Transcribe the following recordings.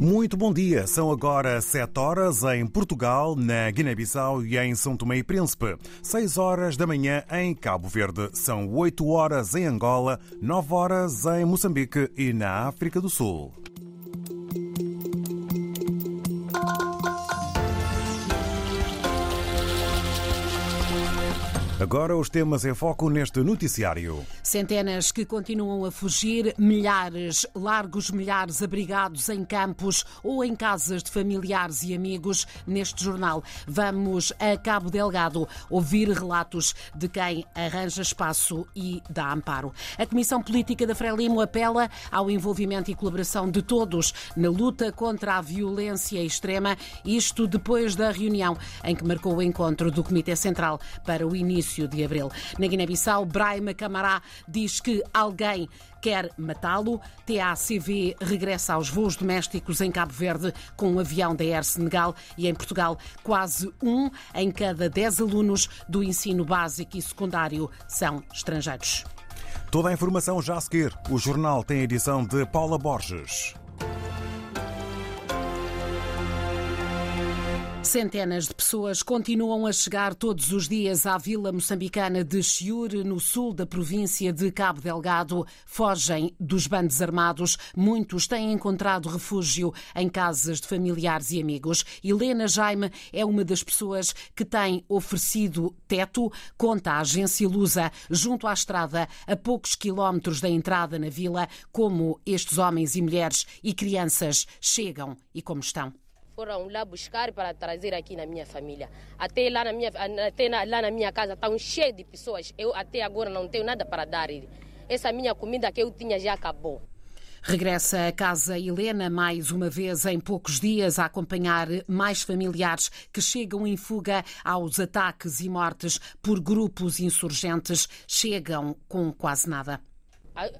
Muito bom dia. São agora 7 horas em Portugal, na Guiné-Bissau e em São Tomé e Príncipe. 6 horas da manhã em Cabo Verde. São 8 horas em Angola, 9 horas em Moçambique e na África do Sul. Agora os temas em foco neste noticiário. Centenas que continuam a fugir, milhares, largos milhares abrigados em campos ou em casas de familiares e amigos. Neste jornal vamos a Cabo Delgado ouvir relatos de quem arranja espaço e dá amparo. A Comissão Política da Frelimo apela ao envolvimento e colaboração de todos na luta contra a violência extrema, isto depois da reunião em que marcou o encontro do Comitê Central para o início início de abril. Na Guiné-Bissau, Brahima Camará diz que alguém quer matá-lo. TACV regressa aos voos domésticos em Cabo Verde com um avião da Air Senegal e em Portugal quase um em cada dez alunos do ensino básico e secundário são estrangeiros. Toda a informação já a seguir. O jornal tem a edição de Paula Borges. Centenas de pessoas continuam a chegar todos os dias à vila moçambicana de Chiure, no sul da província de Cabo Delgado. Fogem dos bandos armados. Muitos têm encontrado refúgio em casas de familiares e amigos. Helena Jaime é uma das pessoas que tem oferecido teto, conta a agência Lusa, junto à estrada, a poucos quilómetros da entrada na vila, como estes homens e mulheres e crianças chegam e como estão foram lá buscar para trazer aqui na minha família. Até lá na minha, até lá na minha casa estão cheios de pessoas. Eu até agora não tenho nada para dar. Essa minha comida que eu tinha já acabou. Regressa a casa Helena mais uma vez em poucos dias a acompanhar mais familiares que chegam em fuga aos ataques e mortes por grupos insurgentes. Chegam com quase nada.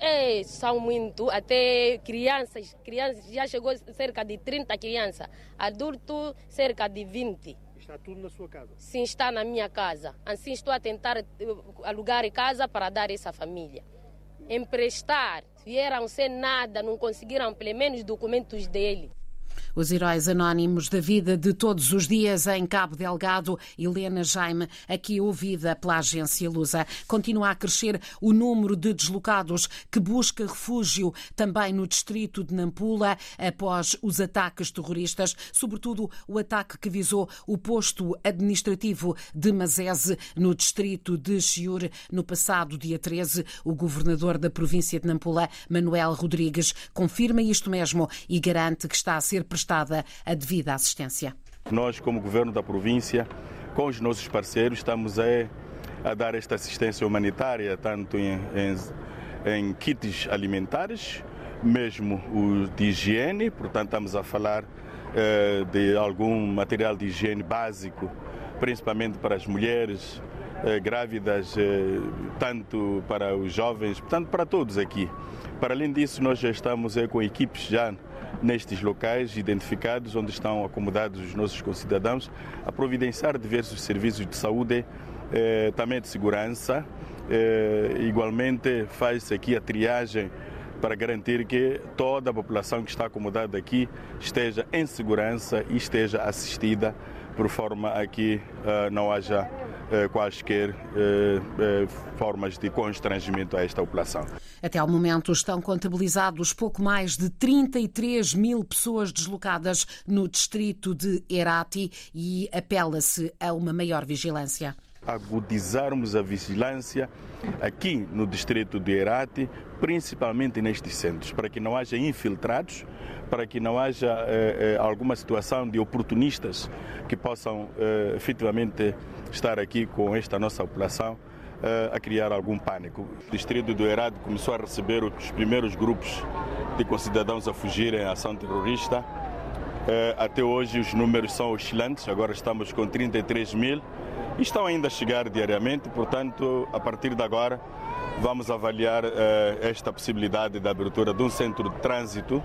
É, são muito, até crianças, crianças, já chegou cerca de 30 crianças, adultos cerca de 20. Está tudo na sua casa? Sim, está na minha casa. Assim estou a tentar eh, alugar casa para dar essa família. Emprestar, vieram sem nada, não conseguiram pelo menos documentos dele. Os heróis anónimos da vida de todos os dias em Cabo Delgado, Helena Jaime, aqui ouvida pela agência Lusa. Continua a crescer o número de deslocados que busca refúgio também no distrito de Nampula após os ataques terroristas, sobretudo o ataque que visou o posto administrativo de Mazese no distrito de Chiure no passado dia 13. O governador da província de Nampula, Manuel Rodrigues, confirma isto mesmo e garante que está a ser prestado prestada a devida assistência. Nós, como Governo da província, com os nossos parceiros, estamos a, a dar esta assistência humanitária, tanto em, em, em kits alimentares, mesmo o de higiene, portanto, estamos a falar eh, de algum material de higiene básico, principalmente para as mulheres eh, grávidas, eh, tanto para os jovens, portanto, para todos aqui. Para além disso, nós já estamos eh, com equipes já nestes locais identificados onde estão acomodados os nossos concidadãos a providenciar diversos serviços de saúde, eh, também de segurança. Eh, igualmente faz-se aqui a triagem para garantir que toda a população que está acomodada aqui esteja em segurança e esteja assistida por forma a que não haja quaisquer uh, formas de constrangimento a esta população. Até ao momento estão contabilizados pouco mais de 33 mil pessoas deslocadas no distrito de Herati e apela-se a uma maior vigilância agudizarmos a vigilância aqui no distrito de Herati, principalmente nestes centros, para que não haja infiltrados, para que não haja eh, eh, alguma situação de oportunistas que possam eh, efetivamente estar aqui com esta nossa população eh, a criar algum pânico. O distrito do Herado começou a receber os primeiros grupos de concidadãos a fugirem à ação terrorista. Eh, até hoje os números são oscilantes, agora estamos com 33 mil e estão ainda a chegar diariamente, portanto, a partir de agora vamos avaliar eh, esta possibilidade da abertura de um centro de trânsito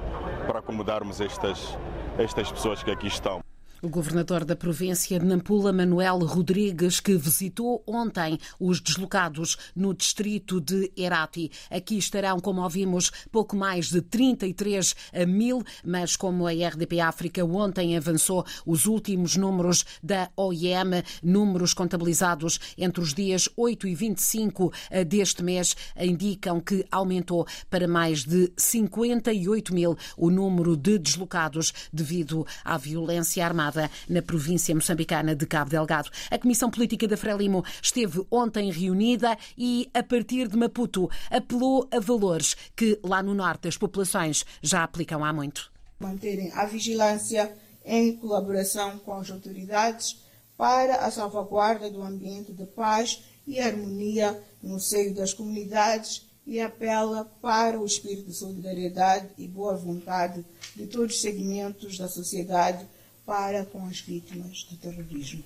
para acomodarmos estas, estas pessoas que aqui estão. O governador da província de Nampula, Manuel Rodrigues, que visitou ontem os deslocados no distrito de Herati. Aqui estarão, como ouvimos, pouco mais de 33 mil, mas como a RDP África ontem avançou os últimos números da OIM, números contabilizados entre os dias 8 e 25 deste mês, indicam que aumentou para mais de 58 mil o número de deslocados devido à violência armada na província moçambicana de Cabo Delgado. A Comissão Política da Frelimo esteve ontem reunida e, a partir de Maputo, apelou a valores que lá no norte as populações já aplicam há muito. Manterem a vigilância em colaboração com as autoridades para a salvaguarda do ambiente de paz e harmonia no seio das comunidades e apela para o espírito de solidariedade e boa vontade de todos os segmentos da sociedade para com as vítimas do terrorismo.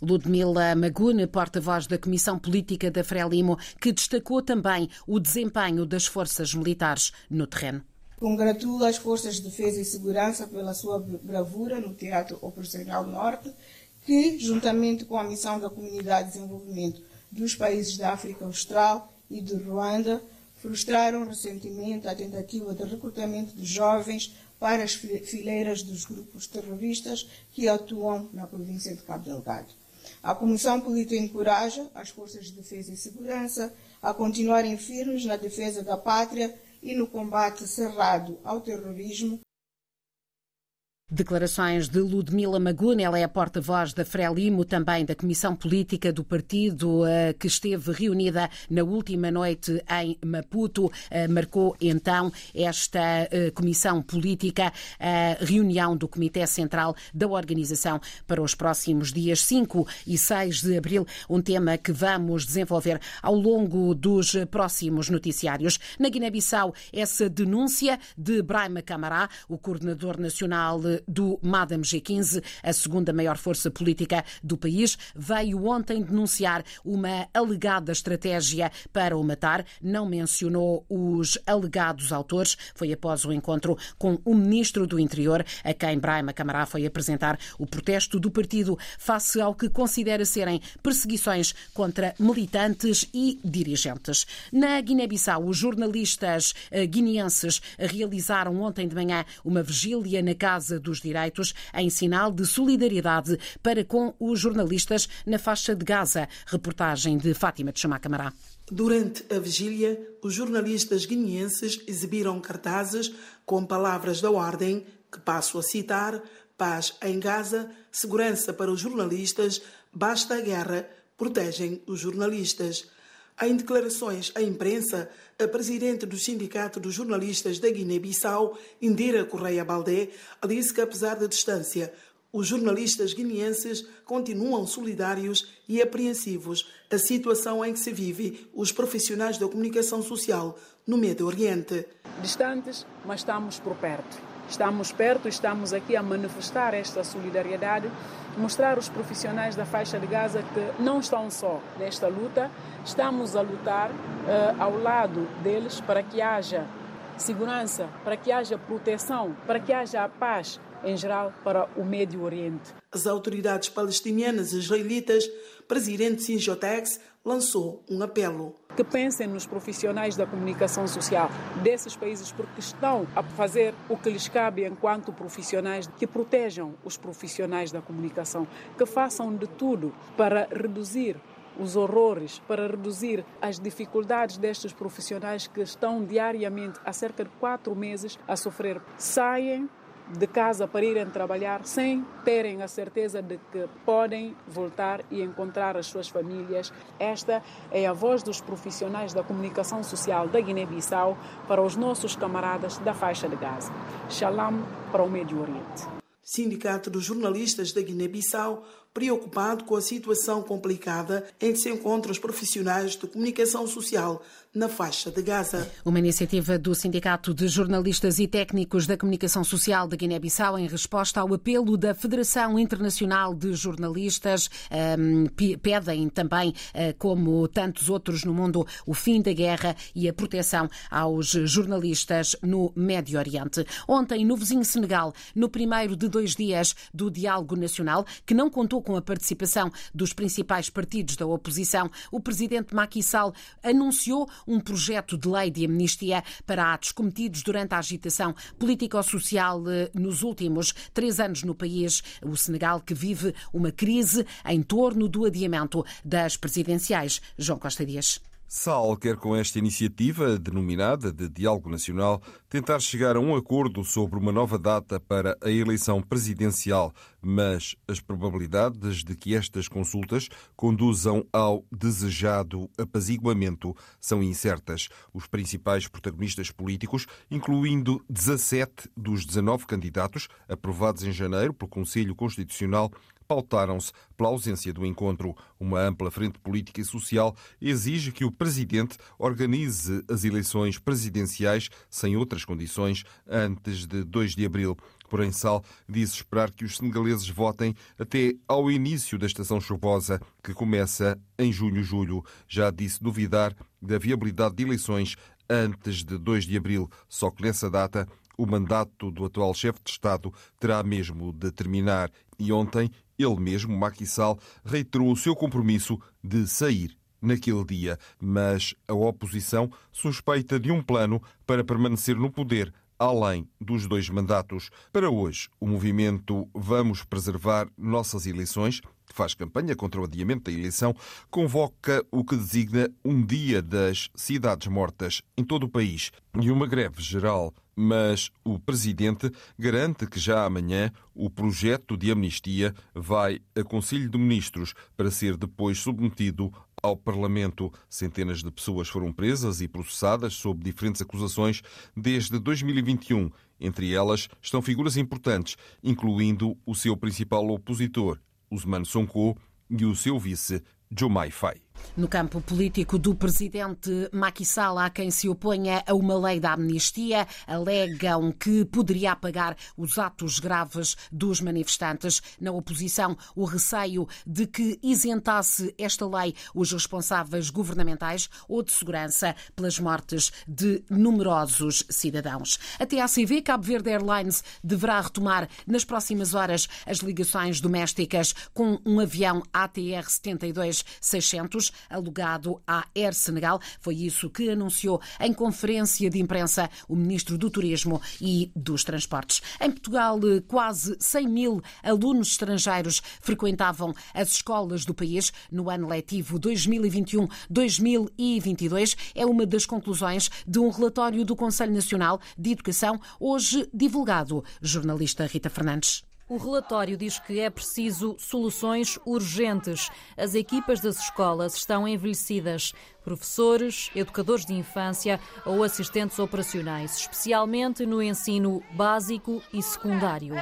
Ludmila Magune, porta-voz da Comissão Política da Frelimo, que destacou também o desempenho das forças militares no terreno. Congratula as Forças de Defesa e Segurança pela sua bravura no Teatro Operacional Norte, que, juntamente com a missão da Comunidade de Desenvolvimento dos países da África Austral e de Ruanda, frustraram recentemente a tentativa de recrutamento de jovens para as fileiras dos grupos terroristas que atuam na província de Cabo Delgado. A Comissão Política encoraja as forças de defesa e segurança a continuarem firmes na defesa da pátria e no combate cerrado ao terrorismo Declarações de Ludmila Maguna, ela é a porta-voz da Frelimo, também da Comissão Política do partido, eh, que esteve reunida na última noite em Maputo. Eh, marcou então esta eh, Comissão Política a reunião do Comitê Central da organização para os próximos dias 5 e 6 de abril, um tema que vamos desenvolver ao longo dos próximos noticiários. Na Guiné-Bissau, essa denúncia de Brahma Camará, o coordenador nacional do Madame G15, a segunda maior força política do país, veio ontem denunciar uma alegada estratégia para o matar. Não mencionou os alegados autores. Foi após o encontro com o ministro do Interior, a quem Brahma Camará foi apresentar o protesto do partido face ao que considera serem perseguições contra militantes e dirigentes. Na Guiné-Bissau, os jornalistas eh, guineenses realizaram ontem de manhã uma vigília na casa dos Direitos em sinal de solidariedade para com os jornalistas na faixa de Gaza. Reportagem de Fátima de Chamá Camará. Durante a vigília, os jornalistas guineenses exibiram cartazes com palavras da ordem, que passo a citar: paz em Gaza, segurança para os jornalistas, basta a guerra, protegem os jornalistas. Em declarações à imprensa, a presidente do Sindicato dos Jornalistas da Guiné-Bissau, Indira Correia Baldé, disse que, apesar da distância, os jornalistas guineenses continuam solidários e apreensivos à situação em que se vive os profissionais da comunicação social no Médio Oriente. Distantes, mas estamos por perto. Estamos perto, estamos aqui a manifestar esta solidariedade, mostrar aos profissionais da faixa de Gaza que não estão só nesta luta, estamos a lutar uh, ao lado deles para que haja segurança, para que haja proteção, para que haja a paz em geral para o Médio Oriente. As autoridades palestinianas e israelitas, presidente Sinjotex, lançou um apelo. Que pensem nos profissionais da comunicação social desses países, porque estão a fazer o que lhes cabe enquanto profissionais, que protejam os profissionais da comunicação, que façam de tudo para reduzir os horrores, para reduzir as dificuldades destes profissionais que estão diariamente, há cerca de quatro meses, a sofrer. Saem de casa para irem trabalhar sem terem a certeza de que podem voltar e encontrar as suas famílias. Esta é a voz dos profissionais da comunicação social da Guiné-Bissau para os nossos camaradas da faixa de Gaza. Shalom para o Médio Oriente. Sindicato dos Jornalistas da Guiné-Bissau preocupado com a situação complicada em que se encontram os profissionais de comunicação social na faixa de Gaza. Uma iniciativa do Sindicato de Jornalistas e Técnicos da Comunicação Social de Guiné-Bissau em resposta ao apelo da Federação Internacional de Jornalistas. Um, pedem também, uh, como tantos outros no mundo, o fim da guerra e a proteção aos jornalistas no Médio Oriente. Ontem, no vizinho Senegal, no primeiro de dois dias do Diálogo Nacional, que não contou com a participação dos principais partidos da oposição, o presidente Macky Sall anunciou um projeto de lei de amnistia para atos cometidos durante a agitação político-social eh, nos últimos três anos no país. O Senegal que vive uma crise em torno do adiamento das presidenciais. João Costa Dias. Sal quer, com esta iniciativa, denominada de Diálogo Nacional, tentar chegar a um acordo sobre uma nova data para a eleição presidencial, mas as probabilidades de que estas consultas conduzam ao desejado apaziguamento são incertas. Os principais protagonistas políticos, incluindo 17 dos 19 candidatos aprovados em janeiro pelo Conselho Constitucional, pautaram-se pela ausência do encontro. Uma ampla frente política e social exige que o presidente organize as eleições presidenciais sem outras condições antes de 2 de abril. Porém, Sal disse esperar que os senegaleses votem até ao início da estação chuvosa, que começa em junho-julho. Já disse duvidar da viabilidade de eleições antes de 2 de abril, só que nessa data o mandato do atual chefe de Estado terá mesmo de terminar. E ontem ele mesmo, Macky Sall, reiterou o seu compromisso de sair naquele dia, mas a oposição suspeita de um plano para permanecer no poder além dos dois mandatos. Para hoje, o movimento Vamos Preservar Nossas Eleições que faz campanha contra o adiamento da eleição, convoca o que designa um dia das cidades mortas em todo o país e uma greve geral. Mas o presidente garante que já amanhã o projeto de amnistia vai a Conselho de Ministros para ser depois submetido ao Parlamento. Centenas de pessoas foram presas e processadas sob diferentes acusações desde 2021. Entre elas estão figuras importantes, incluindo o seu principal opositor, Usman Sonko e o seu vice, Jumai No campo político do presidente Macky Sall, há quem se oponha a uma lei da amnistia, alegam que poderia apagar os atos graves dos manifestantes. Na oposição, o receio de que isentasse esta lei os responsáveis governamentais ou de segurança pelas mortes de numerosos cidadãos. A TACV Cabo Verde Airlines deverá retomar nas próximas horas as ligações domésticas com um avião ATR-72 600 alugado à Air Senegal. Foi isso que anunciou em conferência de imprensa o ministro do Turismo e dos Transportes. Em Portugal, eh, quase 100 mil alunos estrangeiros frequentavam as escolas do país no ano letivo 2021-2022. É uma das conclusões de um relatório do Conselho Nacional de Educação, hoje divulgado. Jornalista Rita Fernandes. O relatório diz que é preciso soluções urgentes. As equipas das escolas estão envelhecidas. Professores, educadores de infância ou assistentes operacionais, especialmente no ensino básico e secundário.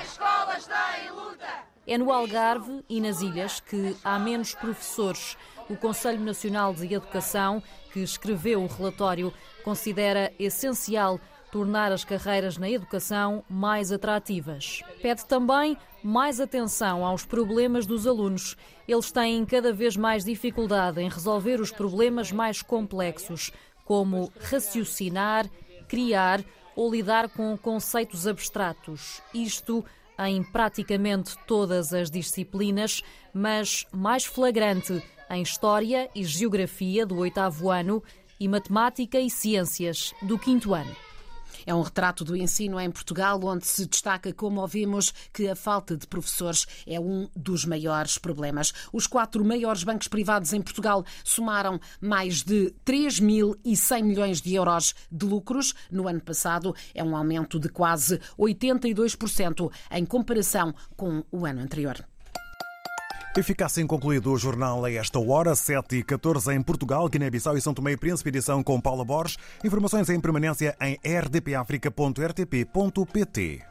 É no Algarve e nas ilhas que há menos professores. O Conselho Nacional de Educação, que escreveu o relatório, considera essencial tornar as carreiras na educação mais atrativas. Pede também mais atenção aos problemas dos alunos. Eles têm cada vez mais dificuldade em resolver os problemas mais complexos, como raciocinar, criar ou lidar com conceitos abstratos. Isto em praticamente todas as disciplinas, mas mais flagrante em História e Geografia do oitavo ano e Matemática e Ciências do quinto ano. É um retrato do ensino em Portugal, onde se destaca, como ouvimos, que a falta de professores é um dos maiores problemas. Os quatro maiores bancos privados em Portugal somaram mais de 3.100 milhões de euros de lucros no ano passado. É um aumento de quase 82% em comparação com o ano anterior. E fica assim concluído o jornal a esta hora, 7 e 14 em Portugal, Guiné-Bissau e São Tomé e Príncipe, edição com Paula Borges. Informações em permanência em rdpafrica.rtp.pt.